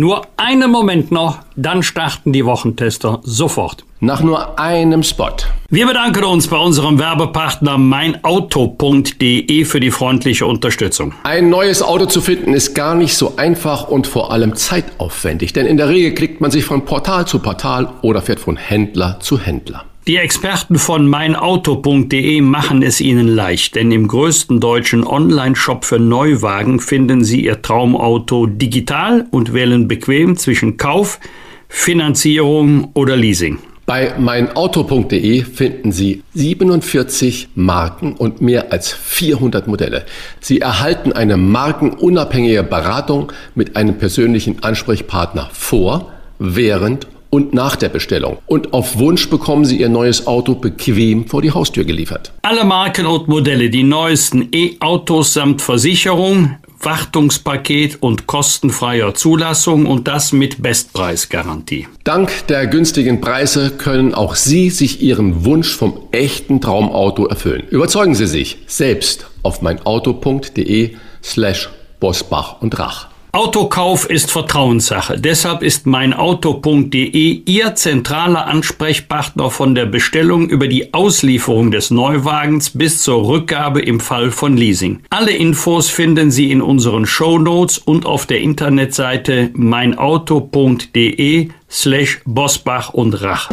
Nur einen Moment noch, dann starten die Wochentester sofort. Nach nur einem Spot. Wir bedanken uns bei unserem Werbepartner meinauto.de für die freundliche Unterstützung. Ein neues Auto zu finden ist gar nicht so einfach und vor allem zeitaufwendig, denn in der Regel klickt man sich von Portal zu Portal oder fährt von Händler zu Händler. Die Experten von meinauto.de machen es Ihnen leicht, denn im größten deutschen Online-Shop für Neuwagen finden Sie Ihr Traumauto digital und wählen bequem zwischen Kauf, Finanzierung oder Leasing. Bei meinauto.de finden Sie 47 Marken und mehr als 400 Modelle. Sie erhalten eine markenunabhängige Beratung mit einem persönlichen Ansprechpartner vor, während und nach der Bestellung. Und auf Wunsch bekommen Sie Ihr neues Auto bequem vor die Haustür geliefert. Alle Marken und Modelle, die neuesten E-Autos samt Versicherung, Wartungspaket und kostenfreier Zulassung und das mit Bestpreisgarantie. Dank der günstigen Preise können auch Sie sich Ihren Wunsch vom echten Traumauto erfüllen. Überzeugen Sie sich selbst auf meinauto.de slash Bosbach und Rach. Autokauf ist Vertrauenssache. Deshalb ist meinauto.de Ihr zentraler Ansprechpartner von der Bestellung über die Auslieferung des Neuwagens bis zur Rückgabe im Fall von Leasing. Alle Infos finden Sie in unseren Show Notes und auf der Internetseite meinauto.de slash Bosbach und Rach.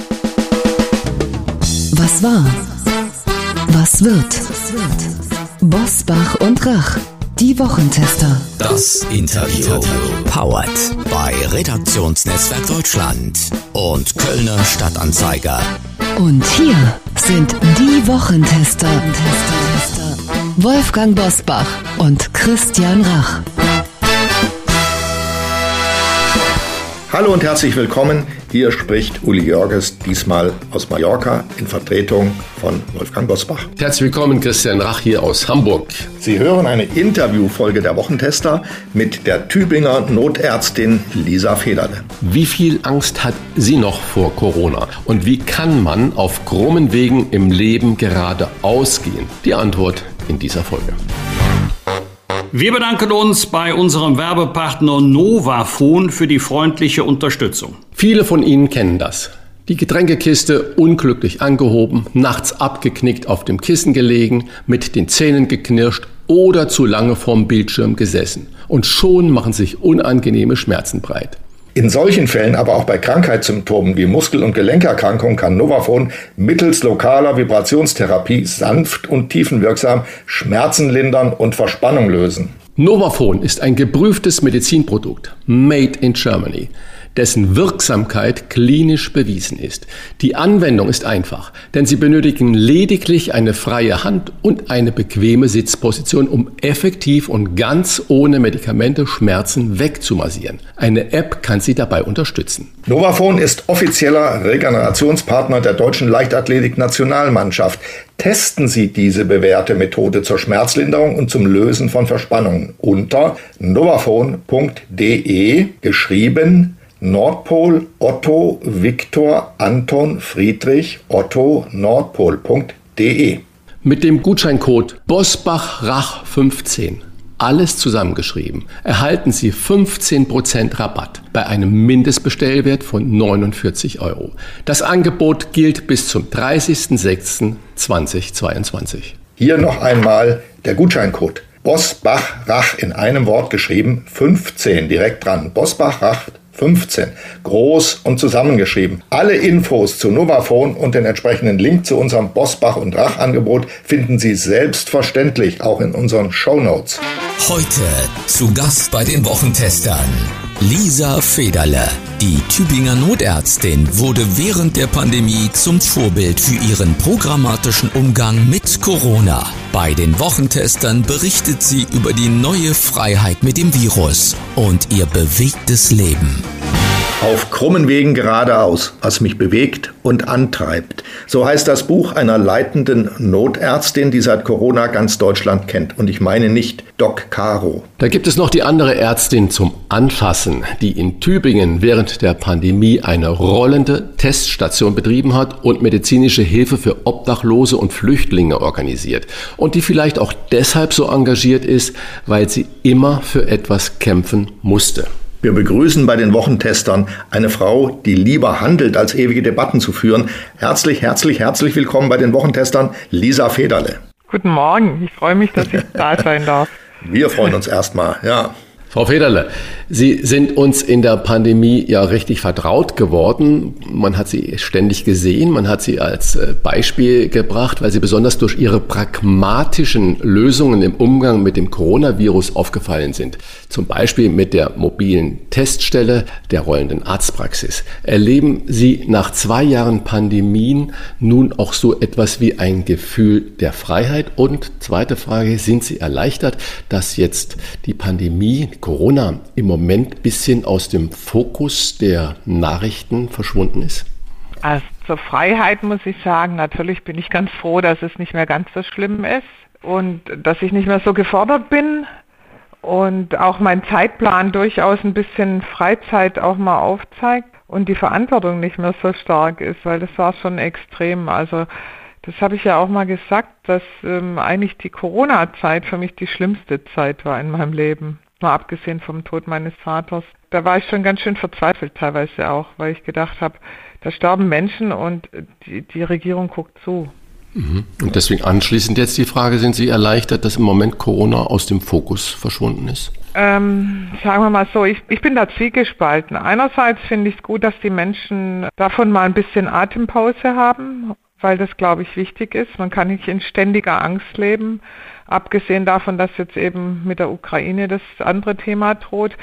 Was war? Was wird? Bosbach und Rach. Die Wochentester. Das Interview. Powered bei Redaktionsnetzwerk Deutschland und Kölner Stadtanzeiger. Und hier sind die Wochentester. Wolfgang Bosbach und Christian Rach. Hallo und herzlich willkommen. Hier spricht Uli Jörges, diesmal aus Mallorca, in Vertretung von Wolfgang Bosbach. Herzlich willkommen, Christian Rach hier aus Hamburg. Sie hören eine Interviewfolge der Wochentester mit der Tübinger Notärztin Lisa Federle. Wie viel Angst hat sie noch vor Corona? Und wie kann man auf krummen Wegen im Leben gerade ausgehen? Die Antwort in dieser Folge. Wir bedanken uns bei unserem Werbepartner Novafon für die freundliche Unterstützung. Viele von Ihnen kennen das. Die Getränkekiste unglücklich angehoben, nachts abgeknickt auf dem Kissen gelegen, mit den Zähnen geknirscht oder zu lange vorm Bildschirm gesessen. Und schon machen sich unangenehme Schmerzen breit. In solchen Fällen, aber auch bei Krankheitssymptomen wie Muskel- und Gelenkerkrankungen kann Novafon mittels lokaler Vibrationstherapie sanft und tiefenwirksam Schmerzen lindern und Verspannung lösen. Novafon ist ein geprüftes Medizinprodukt, made in Germany dessen Wirksamkeit klinisch bewiesen ist. Die Anwendung ist einfach, denn Sie benötigen lediglich eine freie Hand und eine bequeme Sitzposition, um effektiv und ganz ohne Medikamente Schmerzen wegzumassieren. Eine App kann Sie dabei unterstützen. Novafon ist offizieller Regenerationspartner der deutschen Leichtathletik-Nationalmannschaft. Testen Sie diese bewährte Methode zur Schmerzlinderung und zum Lösen von Verspannungen unter novafon.de geschrieben Nordpol Otto Viktor Anton Friedrich Otto Nordpol.de. Mit dem Gutscheincode BOSBACHRACH15, alles zusammengeschrieben, erhalten Sie 15% Rabatt bei einem Mindestbestellwert von 49 Euro. Das Angebot gilt bis zum 30.06.2022. Hier noch einmal der Gutscheincode. Bosbach in einem Wort geschrieben, 15 direkt dran. Bosbach 15. Groß und zusammengeschrieben. Alle Infos zu Novafone und den entsprechenden Link zu unserem Bosbach und Rach Angebot finden Sie selbstverständlich auch in unseren Show Notes. Heute zu Gast bei den Wochentestern. Lisa Federle, die Tübinger Notärztin, wurde während der Pandemie zum Vorbild für ihren programmatischen Umgang mit Corona. Bei den Wochentestern berichtet sie über die neue Freiheit mit dem Virus und ihr bewegtes Leben. Auf krummen Wegen geradeaus, was mich bewegt und antreibt. So heißt das Buch einer leitenden Notärztin, die seit Corona ganz Deutschland kennt. Und ich meine nicht Doc Caro. Da gibt es noch die andere Ärztin zum Anfassen, die in Tübingen während der Pandemie eine rollende Teststation betrieben hat und medizinische Hilfe für Obdachlose und Flüchtlinge organisiert. Und die vielleicht auch deshalb so engagiert ist, weil sie immer für etwas kämpfen musste. Wir begrüßen bei den Wochentestern eine Frau, die lieber handelt, als ewige Debatten zu führen. Herzlich, herzlich, herzlich willkommen bei den Wochentestern, Lisa Federle. Guten Morgen, ich freue mich, dass ich da sein darf. Wir freuen uns erstmal, ja. Frau Federle, Sie sind uns in der Pandemie ja richtig vertraut geworden. Man hat Sie ständig gesehen, man hat Sie als äh, Beispiel gebracht, weil Sie besonders durch Ihre pragmatischen Lösungen im Umgang mit dem Coronavirus aufgefallen sind. Zum Beispiel mit der mobilen Teststelle der rollenden Arztpraxis. Erleben Sie nach zwei Jahren Pandemien nun auch so etwas wie ein Gefühl der Freiheit? Und zweite Frage, sind Sie erleichtert, dass jetzt die Pandemie, Corona im Moment ein bisschen aus dem Fokus der Nachrichten verschwunden ist? Also zur Freiheit muss ich sagen, natürlich bin ich ganz froh, dass es nicht mehr ganz so schlimm ist und dass ich nicht mehr so gefordert bin und auch mein Zeitplan durchaus ein bisschen Freizeit auch mal aufzeigt und die Verantwortung nicht mehr so stark ist, weil das war schon extrem. Also das habe ich ja auch mal gesagt, dass ähm, eigentlich die Corona-Zeit für mich die schlimmste Zeit war in meinem Leben mal abgesehen vom Tod meines Vaters. Da war ich schon ganz schön verzweifelt teilweise auch, weil ich gedacht habe, da sterben Menschen und die, die Regierung guckt zu. Mhm. Und deswegen anschließend jetzt die Frage, sind Sie erleichtert, dass im Moment Corona aus dem Fokus verschwunden ist? Ähm, sagen wir mal so, ich, ich bin da zwiegespalten. Einerseits finde ich es gut, dass die Menschen davon mal ein bisschen Atempause haben, weil das, glaube ich, wichtig ist. Man kann nicht in ständiger Angst leben. Abgesehen davon, dass jetzt eben mit der Ukraine das andere Thema droht.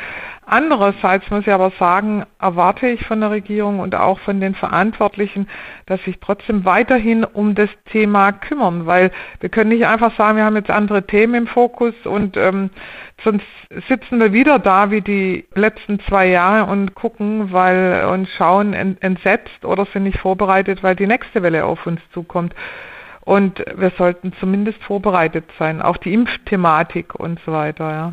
Andererseits muss ich aber sagen, erwarte ich von der Regierung und auch von den Verantwortlichen, dass sich trotzdem weiterhin um das Thema kümmern, weil wir können nicht einfach sagen, wir haben jetzt andere Themen im Fokus und ähm, sonst sitzen wir wieder da wie die letzten zwei Jahre und gucken, weil und schauen entsetzt oder sind nicht vorbereitet, weil die nächste Welle auf uns zukommt. Und wir sollten zumindest vorbereitet sein, auch die Impfthematik und so weiter, ja.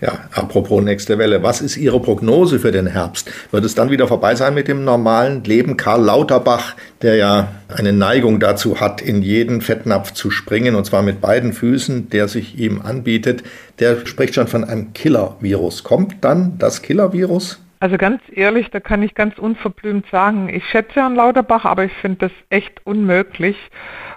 Ja, apropos nächste Welle, was ist Ihre Prognose für den Herbst? Wird es dann wieder vorbei sein mit dem normalen Leben? Karl Lauterbach, der ja eine Neigung dazu hat, in jeden Fettnapf zu springen, und zwar mit beiden Füßen, der sich ihm anbietet, der spricht schon von einem Killer-Virus. Kommt dann das Killer-Virus? Also ganz ehrlich, da kann ich ganz unverblümt sagen, ich schätze Herrn Lauterbach, aber ich finde das echt unmöglich.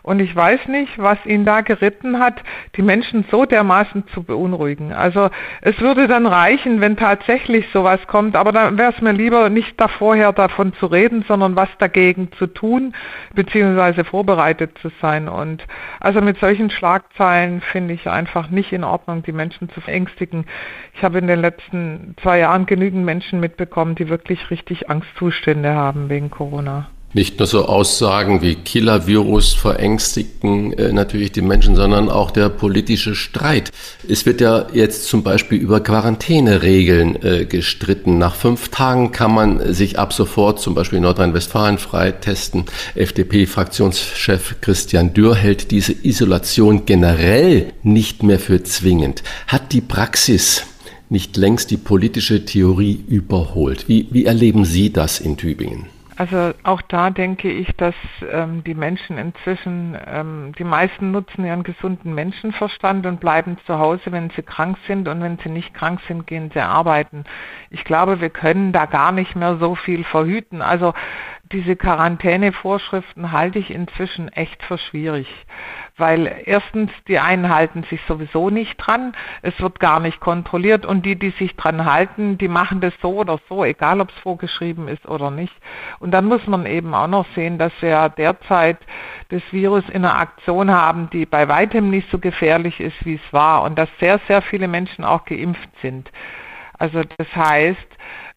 Und ich weiß nicht, was ihn da geritten hat, die Menschen so dermaßen zu beunruhigen. Also es würde dann reichen, wenn tatsächlich sowas kommt, aber dann wäre es mir lieber nicht da vorher davon zu reden, sondern was dagegen zu tun, beziehungsweise vorbereitet zu sein. Und also mit solchen Schlagzeilen finde ich einfach nicht in Ordnung, die Menschen zu verängstigen. Ich habe in den letzten zwei Jahren genügend Menschen mitbekommen, die wirklich richtig Angstzustände haben wegen Corona. Nicht nur so Aussagen wie Killer-Virus verängstigen äh, natürlich die Menschen, sondern auch der politische Streit. Es wird ja jetzt zum Beispiel über Quarantäneregeln äh, gestritten. Nach fünf Tagen kann man sich ab sofort zum Beispiel in Nordrhein-Westfalen freitesten. FDP-Fraktionschef Christian Dürr hält diese Isolation generell nicht mehr für zwingend. Hat die Praxis nicht längst die politische Theorie überholt? Wie, wie erleben Sie das in Tübingen? Also auch da denke ich, dass ähm, die Menschen inzwischen, ähm, die meisten nutzen ihren gesunden Menschenverstand und bleiben zu Hause, wenn sie krank sind und wenn sie nicht krank sind, gehen sie arbeiten. Ich glaube, wir können da gar nicht mehr so viel verhüten. Also diese Quarantänevorschriften halte ich inzwischen echt für schwierig weil erstens die einen halten sich sowieso nicht dran, es wird gar nicht kontrolliert und die, die sich dran halten, die machen das so oder so, egal ob es vorgeschrieben ist oder nicht. Und dann muss man eben auch noch sehen, dass wir derzeit das Virus in einer Aktion haben, die bei weitem nicht so gefährlich ist, wie es war und dass sehr, sehr viele Menschen auch geimpft sind. Also das heißt,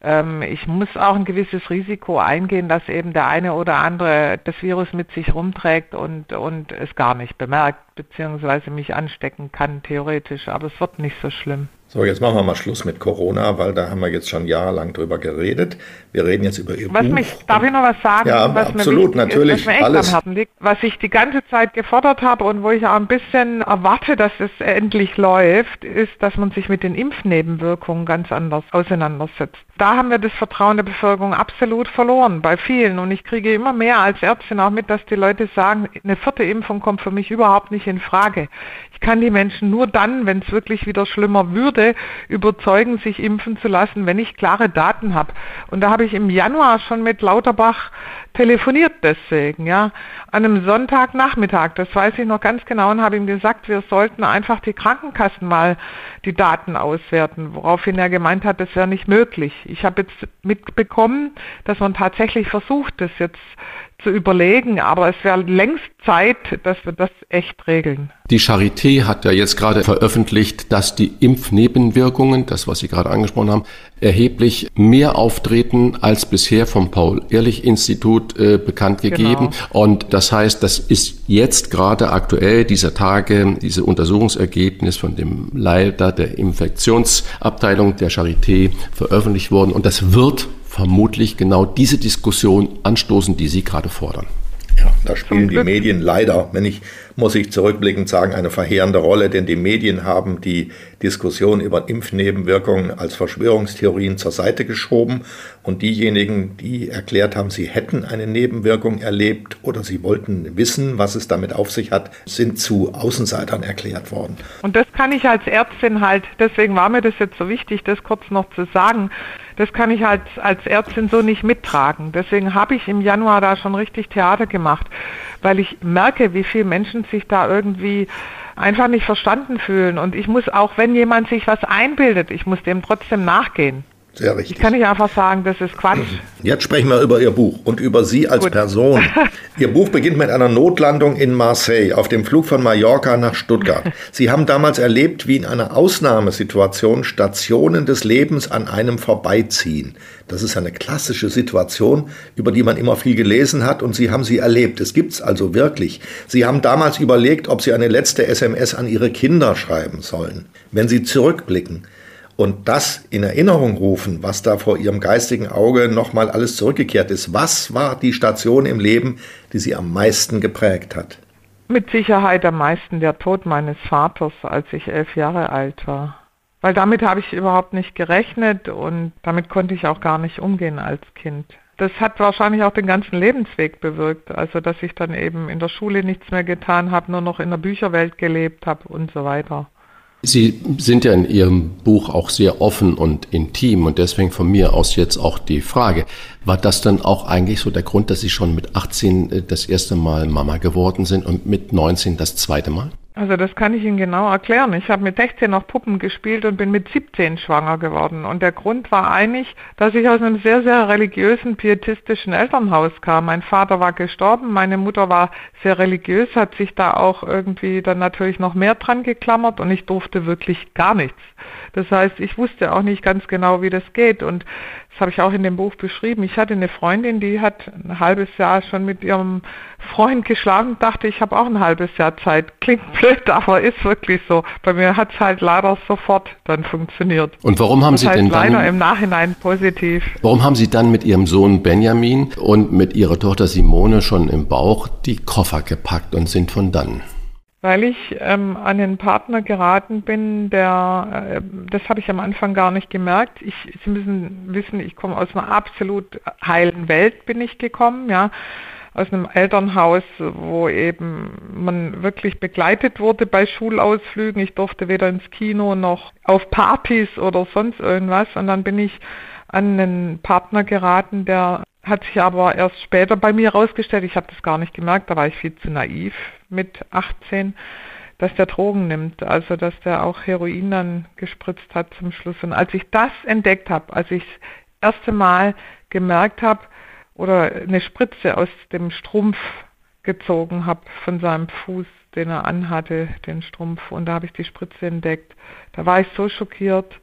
ähm, ich muss auch ein gewisses Risiko eingehen, dass eben der eine oder andere das Virus mit sich rumträgt und, und es gar nicht bemerkt, beziehungsweise mich anstecken kann, theoretisch. Aber es wird nicht so schlimm. So, jetzt machen wir mal Schluss mit Corona, weil da haben wir jetzt schon jahrelang drüber geredet. Wir reden jetzt über Ihr was Buch. Mich, darf ich noch was sagen? Ja, was absolut, natürlich. Ist, was alles. am Herzen liegt, was ich die ganze Zeit gefordert habe und wo ich auch ein bisschen erwarte, dass es endlich läuft, ist, dass man sich mit den Impfnebenwirkungen ganz anders auseinandersetzt. Da haben wir das Vertrauen der Bevölkerung absolut verloren, bei vielen. Und ich kriege immer mehr als Ärztin auch mit, dass die Leute sagen, eine vierte Impfung kommt für mich überhaupt nicht in Frage. Ich kann die Menschen nur dann, wenn es wirklich wieder schlimmer würde, überzeugen, sich impfen zu lassen, wenn ich klare Daten habe. Und da habe ich im Januar schon mit Lauterbach telefoniert deswegen, ja, an einem Sonntagnachmittag, das weiß ich noch ganz genau und habe ihm gesagt, wir sollten einfach die Krankenkassen mal die Daten auswerten, woraufhin er gemeint hat, das wäre nicht möglich. Ich habe jetzt mitbekommen, dass man tatsächlich versucht, das jetzt zu überlegen, aber es wäre längst Zeit, dass wir das echt regeln. Die Charité hat ja jetzt gerade veröffentlicht, dass die Impfnebenwirkungen, das was Sie gerade angesprochen haben, erheblich mehr auftreten als bisher vom Paul-Ehrlich-Institut äh, bekannt gegeben. Genau. Und das heißt, das ist jetzt gerade aktuell dieser Tage, diese Untersuchungsergebnis von dem Leiter der Infektionsabteilung der Charité veröffentlicht worden. Und das wird vermutlich genau diese Diskussion anstoßen, die Sie gerade fordern. Ja, da spielen die Medien leider, wenn ich, muss ich zurückblickend sagen, eine verheerende Rolle, denn die Medien haben die Diskussion über Impfnebenwirkungen als Verschwörungstheorien zur Seite geschoben und diejenigen, die erklärt haben, sie hätten eine Nebenwirkung erlebt oder sie wollten wissen, was es damit auf sich hat, sind zu Außenseitern erklärt worden. Und das kann ich als Ärztin halt, deswegen war mir das jetzt so wichtig, das kurz noch zu sagen, das kann ich halt als Ärztin so nicht mittragen. Deswegen habe ich im Januar da schon richtig Theater gemacht, weil ich merke, wie viele Menschen sich da irgendwie einfach nicht verstanden fühlen. Und ich muss auch, wenn jemand sich was einbildet, ich muss dem trotzdem nachgehen. Sehr richtig. Ich kann nicht einfach sagen, das ist Quatsch. Jetzt sprechen wir über Ihr Buch und über Sie als Gut. Person. Ihr Buch beginnt mit einer Notlandung in Marseille auf dem Flug von Mallorca nach Stuttgart. Sie haben damals erlebt, wie in einer Ausnahmesituation Stationen des Lebens an einem vorbeiziehen. Das ist eine klassische Situation, über die man immer viel gelesen hat und Sie haben sie erlebt. Es gibt es also wirklich. Sie haben damals überlegt, ob Sie eine letzte SMS an Ihre Kinder schreiben sollen. Wenn Sie zurückblicken, und das in Erinnerung rufen, was da vor ihrem geistigen Auge nochmal alles zurückgekehrt ist. Was war die Station im Leben, die sie am meisten geprägt hat? Mit Sicherheit am meisten der Tod meines Vaters, als ich elf Jahre alt war. Weil damit habe ich überhaupt nicht gerechnet und damit konnte ich auch gar nicht umgehen als Kind. Das hat wahrscheinlich auch den ganzen Lebensweg bewirkt. Also, dass ich dann eben in der Schule nichts mehr getan habe, nur noch in der Bücherwelt gelebt habe und so weiter. Sie sind ja in Ihrem Buch auch sehr offen und intim und deswegen von mir aus jetzt auch die Frage, war das dann auch eigentlich so der Grund, dass Sie schon mit 18 äh, das erste Mal Mama geworden sind und mit 19 das zweite Mal? Also das kann ich Ihnen genau erklären. Ich habe mit 16 noch Puppen gespielt und bin mit 17 schwanger geworden. Und der Grund war eigentlich, dass ich aus einem sehr, sehr religiösen, pietistischen Elternhaus kam. Mein Vater war gestorben, meine Mutter war sehr religiös, hat sich da auch irgendwie dann natürlich noch mehr dran geklammert und ich durfte wirklich gar nichts. Das heißt, ich wusste auch nicht ganz genau, wie das geht. Und das habe ich auch in dem Buch beschrieben. Ich hatte eine Freundin, die hat ein halbes Jahr schon mit ihrem Freund geschlafen, dachte, ich habe auch ein halbes Jahr Zeit. Klingt blöd, aber ist wirklich so. Bei mir hat es halt leider sofort dann funktioniert. Und warum haben das Sie heißt denn dann... Leider im Nachhinein positiv. Warum haben Sie dann mit Ihrem Sohn Benjamin und mit Ihrer Tochter Simone schon im Bauch die Koffer gepackt und sind von dann? Weil ich ähm, an einen Partner geraten bin, der, äh, das habe ich am Anfang gar nicht gemerkt. Ich, Sie müssen wissen, ich komme aus einer absolut heilen Welt, bin ich gekommen, ja, aus einem Elternhaus, wo eben man wirklich begleitet wurde bei Schulausflügen. Ich durfte weder ins Kino noch auf Partys oder sonst irgendwas. Und dann bin ich an einen Partner geraten, der hat sich aber erst später bei mir herausgestellt, ich habe das gar nicht gemerkt, da war ich viel zu naiv mit 18, dass der Drogen nimmt, also dass der auch Heroin dann gespritzt hat zum Schluss. Und als ich das entdeckt habe, als ich das erste Mal gemerkt habe oder eine Spritze aus dem Strumpf gezogen habe von seinem Fuß, den er anhatte, den Strumpf, und da habe ich die Spritze entdeckt, da war ich so schockiert,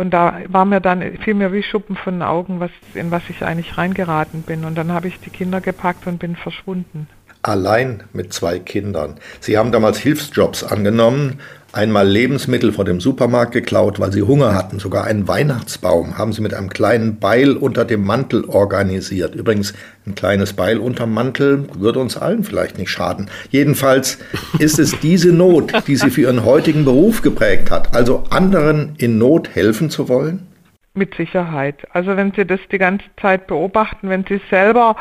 und da war mir dann, fiel mir wie Schuppen von den Augen, was, in was ich eigentlich reingeraten bin. Und dann habe ich die Kinder gepackt und bin verschwunden. Allein mit zwei Kindern. Sie haben damals Hilfsjobs angenommen, einmal Lebensmittel vor dem Supermarkt geklaut, weil sie Hunger hatten. Sogar einen Weihnachtsbaum haben sie mit einem kleinen Beil unter dem Mantel organisiert. Übrigens, ein kleines Beil unterm Mantel würde uns allen vielleicht nicht schaden. Jedenfalls ist es diese Not, die sie für ihren heutigen Beruf geprägt hat. Also anderen in Not helfen zu wollen? Mit Sicherheit. Also wenn Sie das die ganze Zeit beobachten, wenn Sie selber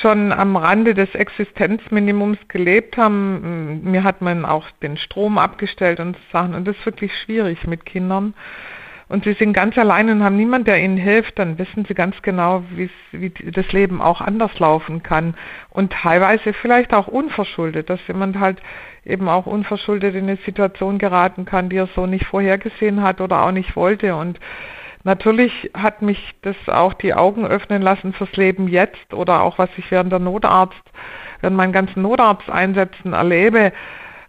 schon am Rande des Existenzminimums gelebt haben, mir hat man auch den Strom abgestellt und Sachen und das ist wirklich schwierig mit Kindern und sie sind ganz allein und haben niemand, der ihnen hilft, dann wissen sie ganz genau, wie das Leben auch anders laufen kann. Und teilweise vielleicht auch unverschuldet, dass jemand halt eben auch unverschuldet in eine Situation geraten kann, die er so nicht vorhergesehen hat oder auch nicht wollte. Und natürlich hat mich das auch die Augen öffnen lassen fürs Leben jetzt oder auch was ich während der Notarzt, während meinen ganzen Notarzteinsätzen erlebe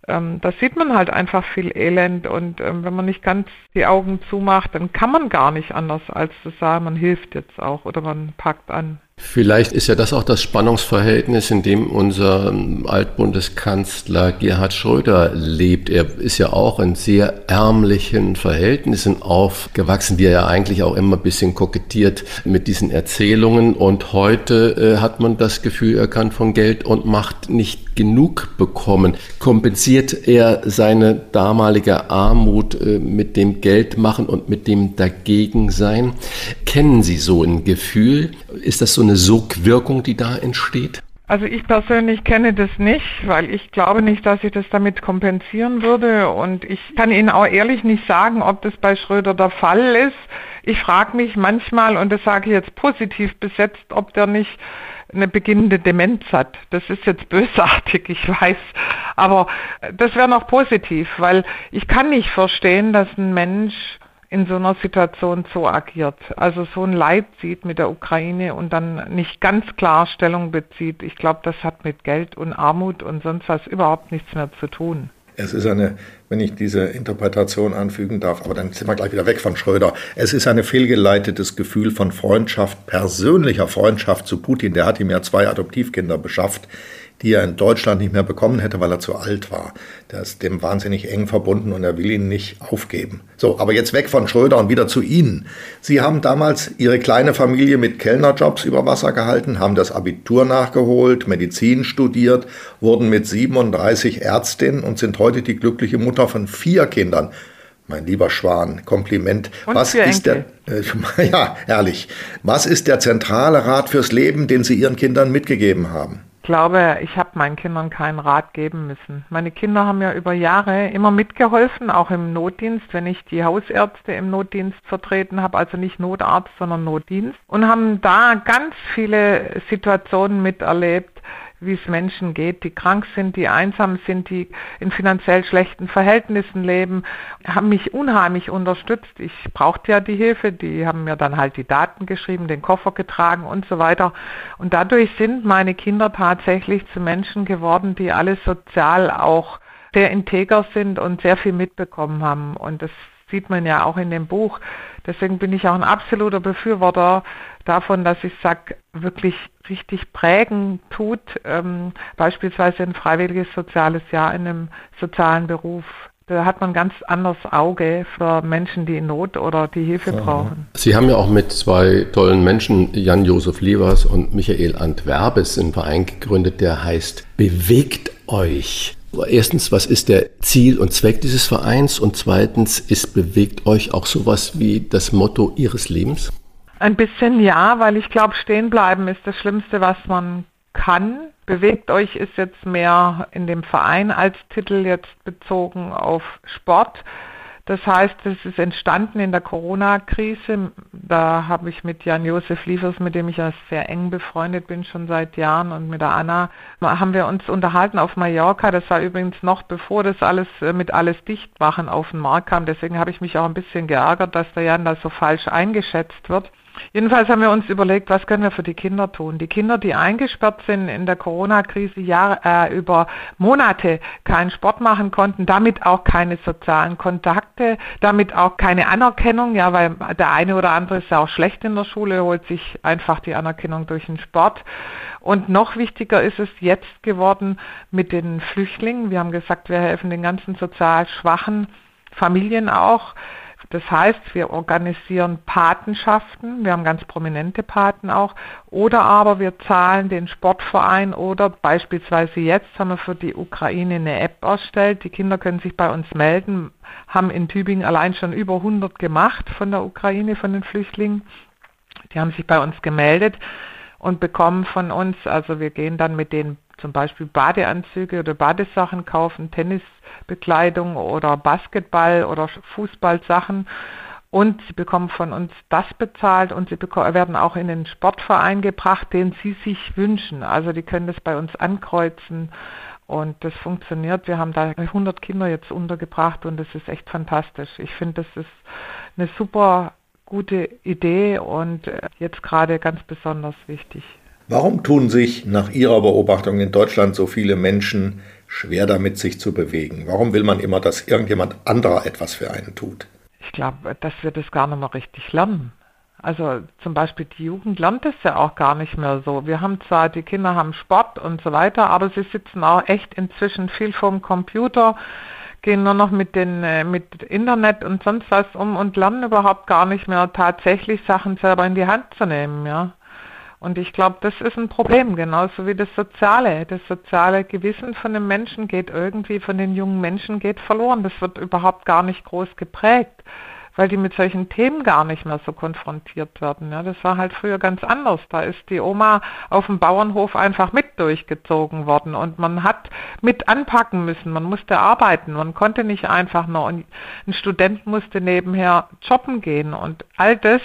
ähm, da sieht man halt einfach viel Elend und ähm, wenn man nicht ganz die Augen zumacht, dann kann man gar nicht anders als zu sagen, man hilft jetzt auch oder man packt an. Vielleicht ist ja das auch das Spannungsverhältnis, in dem unser Altbundeskanzler Gerhard Schröder lebt. Er ist ja auch in sehr ärmlichen Verhältnissen aufgewachsen, die er ja eigentlich auch immer ein bisschen kokettiert mit diesen Erzählungen. Und heute äh, hat man das Gefühl, er kann von Geld und Macht nicht genug bekommen. Kompensiert er seine damalige Armut äh, mit dem Geldmachen und mit dem Dagegensein? Kennen Sie so ein Gefühl? Ist das so eine Sogwirkung, die da entsteht? Also ich persönlich kenne das nicht, weil ich glaube nicht, dass ich das damit kompensieren würde. Und ich kann Ihnen auch ehrlich nicht sagen, ob das bei Schröder der Fall ist. Ich frage mich manchmal, und das sage ich jetzt positiv besetzt, ob der nicht eine beginnende Demenz hat. Das ist jetzt bösartig, ich weiß. Aber das wäre noch positiv, weil ich kann nicht verstehen, dass ein Mensch in so einer Situation so agiert. Also so ein Leid sieht mit der Ukraine und dann nicht ganz klar Stellung bezieht. Ich glaube, das hat mit Geld und Armut und sonst was überhaupt nichts mehr zu tun. Es ist eine, wenn ich diese Interpretation anfügen darf, aber dann sind wir gleich wieder weg von Schröder. Es ist ein fehlgeleitetes Gefühl von Freundschaft, persönlicher Freundschaft zu Putin. Der hat ihm ja zwei Adoptivkinder beschafft die er in Deutschland nicht mehr bekommen hätte, weil er zu alt war. Der ist dem wahnsinnig eng verbunden und er will ihn nicht aufgeben. So, aber jetzt weg von Schröder und wieder zu Ihnen. Sie haben damals Ihre kleine Familie mit Kellnerjobs über Wasser gehalten, haben das Abitur nachgeholt, Medizin studiert, wurden mit 37 Ärztin und sind heute die glückliche Mutter von vier Kindern. Mein lieber Schwan, Kompliment. Und Was ist der, äh, ja, herrlich. Was ist der zentrale Rat fürs Leben, den Sie Ihren Kindern mitgegeben haben? Ich glaube, ich habe meinen Kindern keinen Rat geben müssen. Meine Kinder haben ja über Jahre immer mitgeholfen, auch im Notdienst, wenn ich die Hausärzte im Notdienst vertreten habe, also nicht Notarzt, sondern Notdienst, und haben da ganz viele Situationen miterlebt, wie es Menschen geht, die krank sind, die einsam sind, die in finanziell schlechten Verhältnissen leben, haben mich unheimlich unterstützt. Ich brauchte ja die Hilfe, die haben mir dann halt die Daten geschrieben, den Koffer getragen und so weiter. Und dadurch sind meine Kinder tatsächlich zu Menschen geworden, die alle sozial auch sehr integer sind und sehr viel mitbekommen haben. Und das sieht man ja auch in dem Buch. Deswegen bin ich auch ein absoluter Befürworter davon, dass ich sage, wirklich richtig prägen tut, ähm, beispielsweise ein freiwilliges soziales Jahr in einem sozialen Beruf. Da hat man ein ganz anderes Auge für Menschen, die in Not oder die Hilfe brauchen. Sie haben ja auch mit zwei tollen Menschen, Jan-Josef Lievers und Michael Antwerbes, einen Verein gegründet, der heißt Bewegt euch. Erstens, was ist der Ziel und Zweck dieses Vereins? Und zweitens, ist bewegt euch auch sowas wie das Motto Ihres Lebens? Ein bisschen ja, weil ich glaube, stehen bleiben ist das Schlimmste, was man kann. Bewegt euch ist jetzt mehr in dem Verein als Titel jetzt bezogen auf Sport. Das heißt, es ist entstanden in der Corona-Krise. Da habe ich mit Jan-Josef Liefers, mit dem ich ja sehr eng befreundet bin, schon seit Jahren, und mit der Anna, haben wir uns unterhalten auf Mallorca. Das war übrigens noch bevor das alles äh, mit alles Dichtmachen auf den Markt kam. Deswegen habe ich mich auch ein bisschen geärgert, dass der Jan da so falsch eingeschätzt wird. Jedenfalls haben wir uns überlegt, was können wir für die Kinder tun. Die Kinder, die eingesperrt sind in der Corona-Krise äh, über Monate keinen Sport machen konnten, damit auch keine sozialen Kontakte, damit auch keine Anerkennung, ja, weil der eine oder andere ist ja auch schlecht in der Schule, holt sich einfach die Anerkennung durch den Sport. Und noch wichtiger ist es jetzt geworden mit den Flüchtlingen. Wir haben gesagt, wir helfen den ganzen sozial schwachen Familien auch Das heißt, wir organisieren Patenschaften, wir haben ganz prominente Paten auch, oder aber wir zahlen den Sportverein oder beispielsweise jetzt haben wir für die Ukraine eine App erstellt. Die Kinder können sich bei uns melden, haben in Tübingen allein schon über 100 gemacht von der Ukraine, von den Flüchtlingen. Die haben sich bei uns gemeldet und bekommen von uns, also wir gehen dann mit denen zum Beispiel Badeanzüge oder Badesachen kaufen, Tennisbekleidung oder Basketball oder Fußballsachen. Und sie bekommen von uns das bezahlt und sie werden auch in den Sportverein gebracht, den sie sich wünschen. Also die können das bei uns ankreuzen und das funktioniert. Wir haben da 100 Kinder jetzt untergebracht und das ist echt fantastisch. Ich finde, das ist eine super gute Idee und äh, jetzt gerade ganz besonders wichtig. Warum tun sich nach Ihrer Beobachtung in Deutschland so viele Menschen schwer damit, sich zu bewegen? Warum will man immer, dass irgendjemand anderer etwas für einen tut? Ich glaube, dass wir das gar nicht mehr richtig lernen. Also zum Beispiel die Jugend lernt es ja auch gar nicht mehr so. Wir haben zwar, die Kinder haben Sport und so weiter, aber sie sitzen auch echt inzwischen viel vorm Computer, gehen nur noch mit den äh, mit Internet und sonst was um und lernen überhaupt gar nicht mehr tatsächlich Sachen selber in die Hand zu nehmen, ja. Und ich glaube, das ist ein Problem, genauso wie das Soziale. Das soziale Gewissen von den Menschen geht irgendwie, von den jungen Menschen geht verloren. Das wird überhaupt gar nicht groß geprägt, weil die mit solchen Themen gar nicht mehr so konfrontiert werden. Ja, das war halt früher ganz anders. Da ist die Oma auf dem Bauernhof einfach mit durchgezogen worden und man hat mit anpacken müssen. Man musste arbeiten. Man konnte nicht einfach nur, ein Student musste nebenher jobben gehen und all das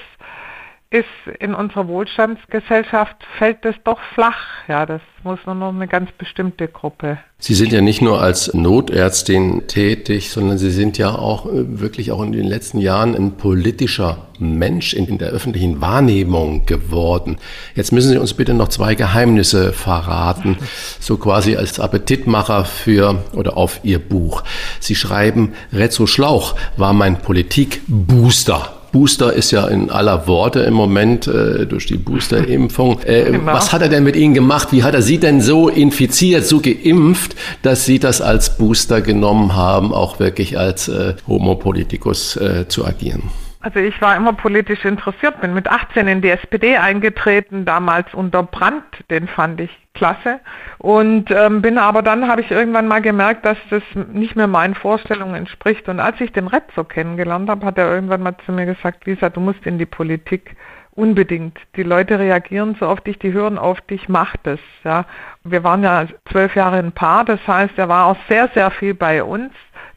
ist in unserer Wohlstandsgesellschaft fällt das doch flach. Ja, das muss nur noch eine ganz bestimmte Gruppe. Sie sind ja nicht nur als Notärztin tätig, sondern Sie sind ja auch äh, wirklich auch in den letzten Jahren ein politischer Mensch in, in der öffentlichen Wahrnehmung geworden. Jetzt müssen Sie uns bitte noch zwei Geheimnisse verraten, so quasi als Appetitmacher für oder auf Ihr Buch. Sie schreiben, Rezzo Schlauch war mein Politikbooster. Booster ist ja in aller Worte im Moment äh, durch die Boosterimpfung. Äh, genau. Was hat er denn mit Ihnen gemacht? Wie hat er Sie denn so infiziert, so geimpft, dass Sie das als Booster genommen haben, auch wirklich als äh, Homopolitikus äh, zu agieren? Also ich war immer politisch interessiert, bin mit 18 in die SPD eingetreten, damals unter Brandt, den fand ich klasse. Und ähm, bin aber dann, habe ich irgendwann mal gemerkt, dass das nicht mehr meinen Vorstellungen entspricht. Und als ich den Retzo kennengelernt habe, hat er irgendwann mal zu mir gesagt, Lisa, du musst in die Politik. Unbedingt. Die Leute reagieren so auf dich, die hören auf dich, mach das. Ja. Wir waren ja zwölf Jahre ein Paar, das heißt, er war auch sehr, sehr viel bei uns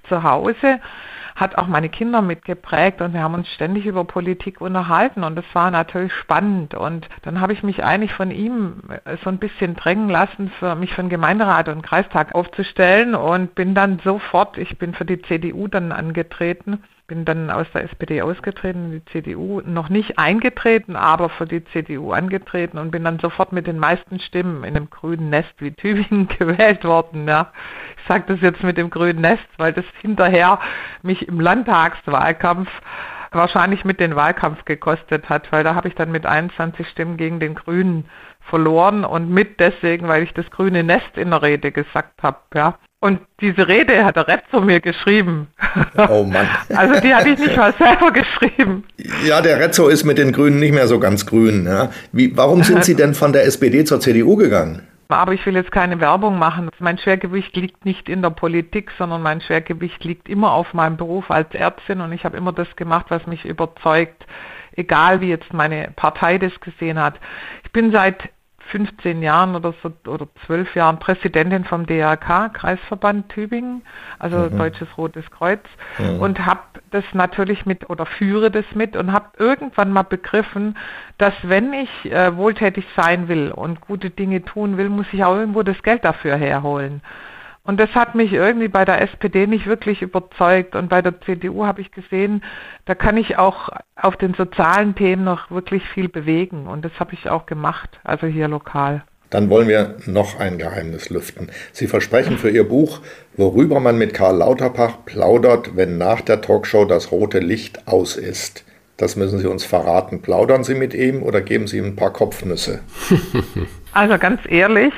zu Hause hat auch meine Kinder mitgeprägt und wir haben uns ständig über Politik unterhalten und das war natürlich spannend. Und dann habe ich mich eigentlich von ihm äh, so ein bisschen drängen lassen, für mich für den Gemeinderat und Kreistag aufzustellen und bin dann sofort, ich bin für die CDU dann angetreten bin dann aus der SPD ausgetreten, in die CDU noch nicht eingetreten, aber für die CDU angetreten und bin dann sofort mit den meisten Stimmen in einem grünen Nest wie Tübingen gewählt worden. Ja. Ich sage das jetzt mit dem grünen Nest, weil das hinterher mich im Landtagswahlkampf wahrscheinlich mit den Wahlkampf gekostet hat, weil da habe ich dann mit 21 Stimmen gegen den Grünen verloren und mit deswegen, weil ich das grüne Nest in der Rede gesagt habe. Ja. Und diese Rede hat der Rezzo mir geschrieben. Oh Mann. Also die hatte ich nicht mal selber geschrieben. Ja, der Rezzo ist mit den Grünen nicht mehr so ganz grün. Ja. Wie, warum sind Sie denn von der SPD zur CDU gegangen? Aber ich will jetzt keine Werbung machen. Mein Schwergewicht liegt nicht in der Politik, sondern mein Schwergewicht liegt immer auf meinem Beruf als Ärztin und ich habe immer das gemacht, was mich überzeugt, egal wie jetzt meine Partei das gesehen hat. Ich bin seit 15 Jahren oder so oder 12 Jahren Präsidentin vom DRK, Kreisverband Tübingen, also mhm. Deutsches Rotes Kreuz mhm. und habe das natürlich mit oder führe das mit und habe irgendwann mal begriffen, dass wenn ich äh, wohltätig sein will und gute Dinge tun will, muss ich auch irgendwo das Geld dafür herholen. Und das hat mich irgendwie bei der SPD nicht wirklich überzeugt. Und bei der CDU habe ich gesehen, da kann ich auch auf den sozialen Themen noch wirklich viel bewegen. Und das habe ich auch gemacht, also hier lokal. Dann wollen wir noch ein Geheimnis lüften. Sie versprechen für Ihr Buch, worüber man mit Karl Lauterbach plaudert, wenn nach der Talkshow das rote Licht aus ist. Das müssen Sie uns verraten. Plaudern Sie mit ihm oder geben Sie ihm ein paar Kopfnüsse? Also ganz ehrlich,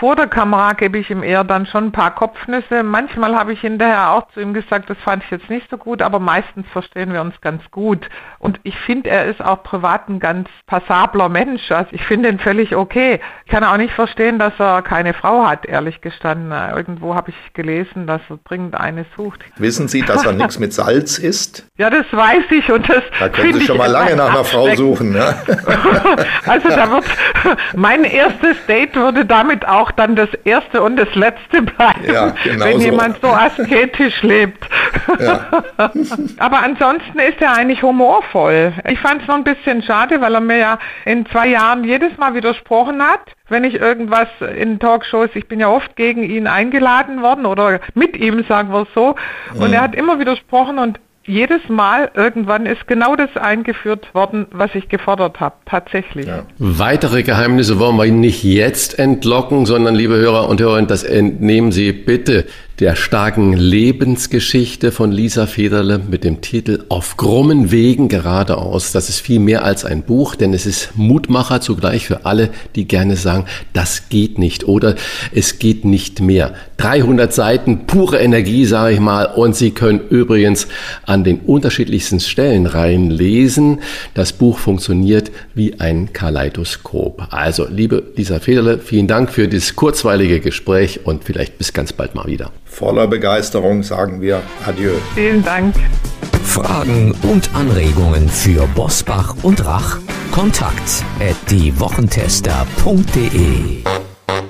Vor der Kamera gebe ich ihm eher dann schon ein paar Kopfnüsse. Manchmal habe ich hinterher auch zu ihm gesagt, das fand ich jetzt nicht so gut, aber meistens verstehen wir uns ganz gut. Und ich finde, er ist auch privat ein ganz passabler Mensch. Also ich finde ihn völlig okay. Ich kann auch nicht verstehen, dass er keine Frau hat, ehrlich gestanden. Irgendwo habe ich gelesen, dass er dringend eine sucht. Wissen Sie, dass er nichts mit Salz isst? Ja, das weiß ich und das. Da können Sie schon mal lange nach einer Frau suchen. Ja? also da wird mein erstes Date würde damit auch dann das erste und das letzte bleiben, ja, genau wenn so. jemand so asketisch lebt. Ja. Aber ansonsten ist er eigentlich humorvoll. Ich fand es noch ein bisschen schade, weil er mir ja in zwei Jahren jedes Mal widersprochen hat wenn ich irgendwas in Talkshows, ich bin ja oft gegen ihn eingeladen worden oder mit ihm, sagen wir es so, und er hat immer widersprochen und jedes Mal irgendwann ist genau das eingeführt worden, was ich gefordert habe, tatsächlich. Ja. Weitere Geheimnisse wollen wir nicht jetzt entlocken, sondern liebe Hörer und Hörerinnen, das entnehmen Sie bitte der starken Lebensgeschichte von Lisa Federle mit dem Titel Auf krummen Wegen geradeaus. Das ist viel mehr als ein Buch, denn es ist Mutmacher zugleich für alle, die gerne sagen, das geht nicht oder es geht nicht mehr. 300 Seiten pure Energie, sage ich mal, und Sie können übrigens an den unterschiedlichsten Stellen reinlesen. Das Buch funktioniert wie ein Kaleidoskop. Also, liebe Lisa Federle, vielen Dank für dieses kurzweilige Gespräch und vielleicht bis ganz bald mal wieder. Voller Begeisterung sagen wir Adieu. Vielen Dank. Fragen und Anregungen für Bosbach und Rach? Kontakt at diewochentester.de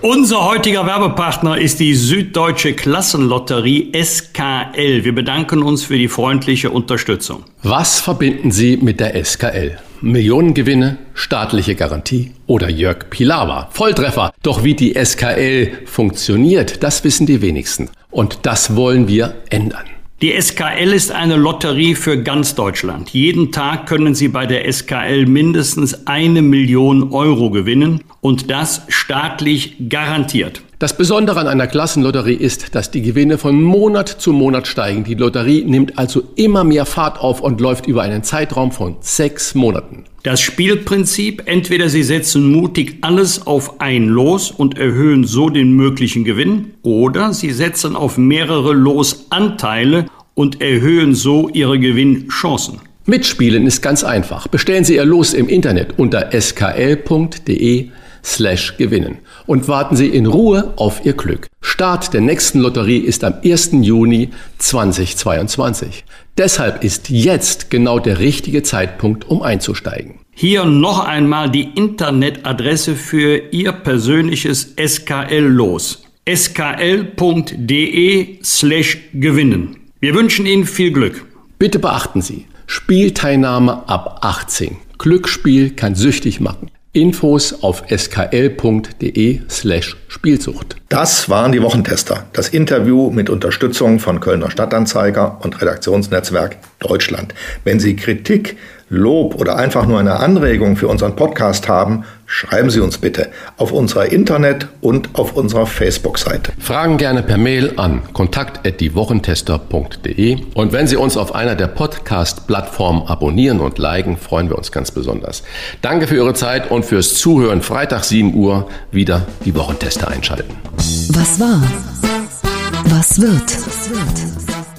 unser heutiger Werbepartner ist die Süddeutsche Klassenlotterie SKL. Wir bedanken uns für die freundliche Unterstützung. Was verbinden Sie mit der SKL? Millionengewinne, staatliche Garantie oder Jörg Pilawa. Volltreffer. Doch wie die SKL funktioniert, das wissen die wenigsten. Und das wollen wir ändern. Die SKL ist eine Lotterie für ganz Deutschland. Jeden Tag können Sie bei der SKL mindestens eine Million Euro gewinnen und das staatlich garantiert. Das Besondere an einer Klassenlotterie ist, dass die Gewinne von Monat zu Monat steigen. Die Lotterie nimmt also immer mehr Fahrt auf und läuft über einen Zeitraum von sechs Monaten. Das Spielprinzip, entweder Sie setzen mutig alles auf ein Los und erhöhen so den möglichen Gewinn, oder Sie setzen auf mehrere Losanteile und erhöhen so Ihre Gewinnchancen. Mitspielen ist ganz einfach. Bestellen Sie Ihr Los im Internet unter skl.de slash gewinnen und warten Sie in Ruhe auf Ihr Glück. Start der nächsten Lotterie ist am 1. Juni 2022. Deshalb ist jetzt genau der richtige Zeitpunkt, um einzusteigen. Hier noch einmal die Internetadresse für Ihr persönliches SKL-Los. skl.de slash gewinnen. Wir wünschen Ihnen viel Glück. Bitte beachten Sie, Spielteilnahme ab 18. Glücksspiel kann süchtig machen. Infos auf skl.de slash Spielsucht. Das waren die Wochentester. Das Interview mit Unterstützung von Kölner Stadtanzeiger und Redaktionsnetzwerk Deutschland. Wenn Sie Kritik Lob oder einfach nur eine Anregung für unseren Podcast haben, schreiben Sie uns bitte auf unserer Internet- und auf unserer Facebook-Seite. Fragen gerne per Mail an kontakt.diewochentester.de und wenn Sie uns auf einer der Podcast-Plattformen abonnieren und liken, freuen wir uns ganz besonders. Danke für Ihre Zeit und fürs Zuhören. Freitag 7 Uhr wieder die Wochentester einschalten. Was war? Was wird?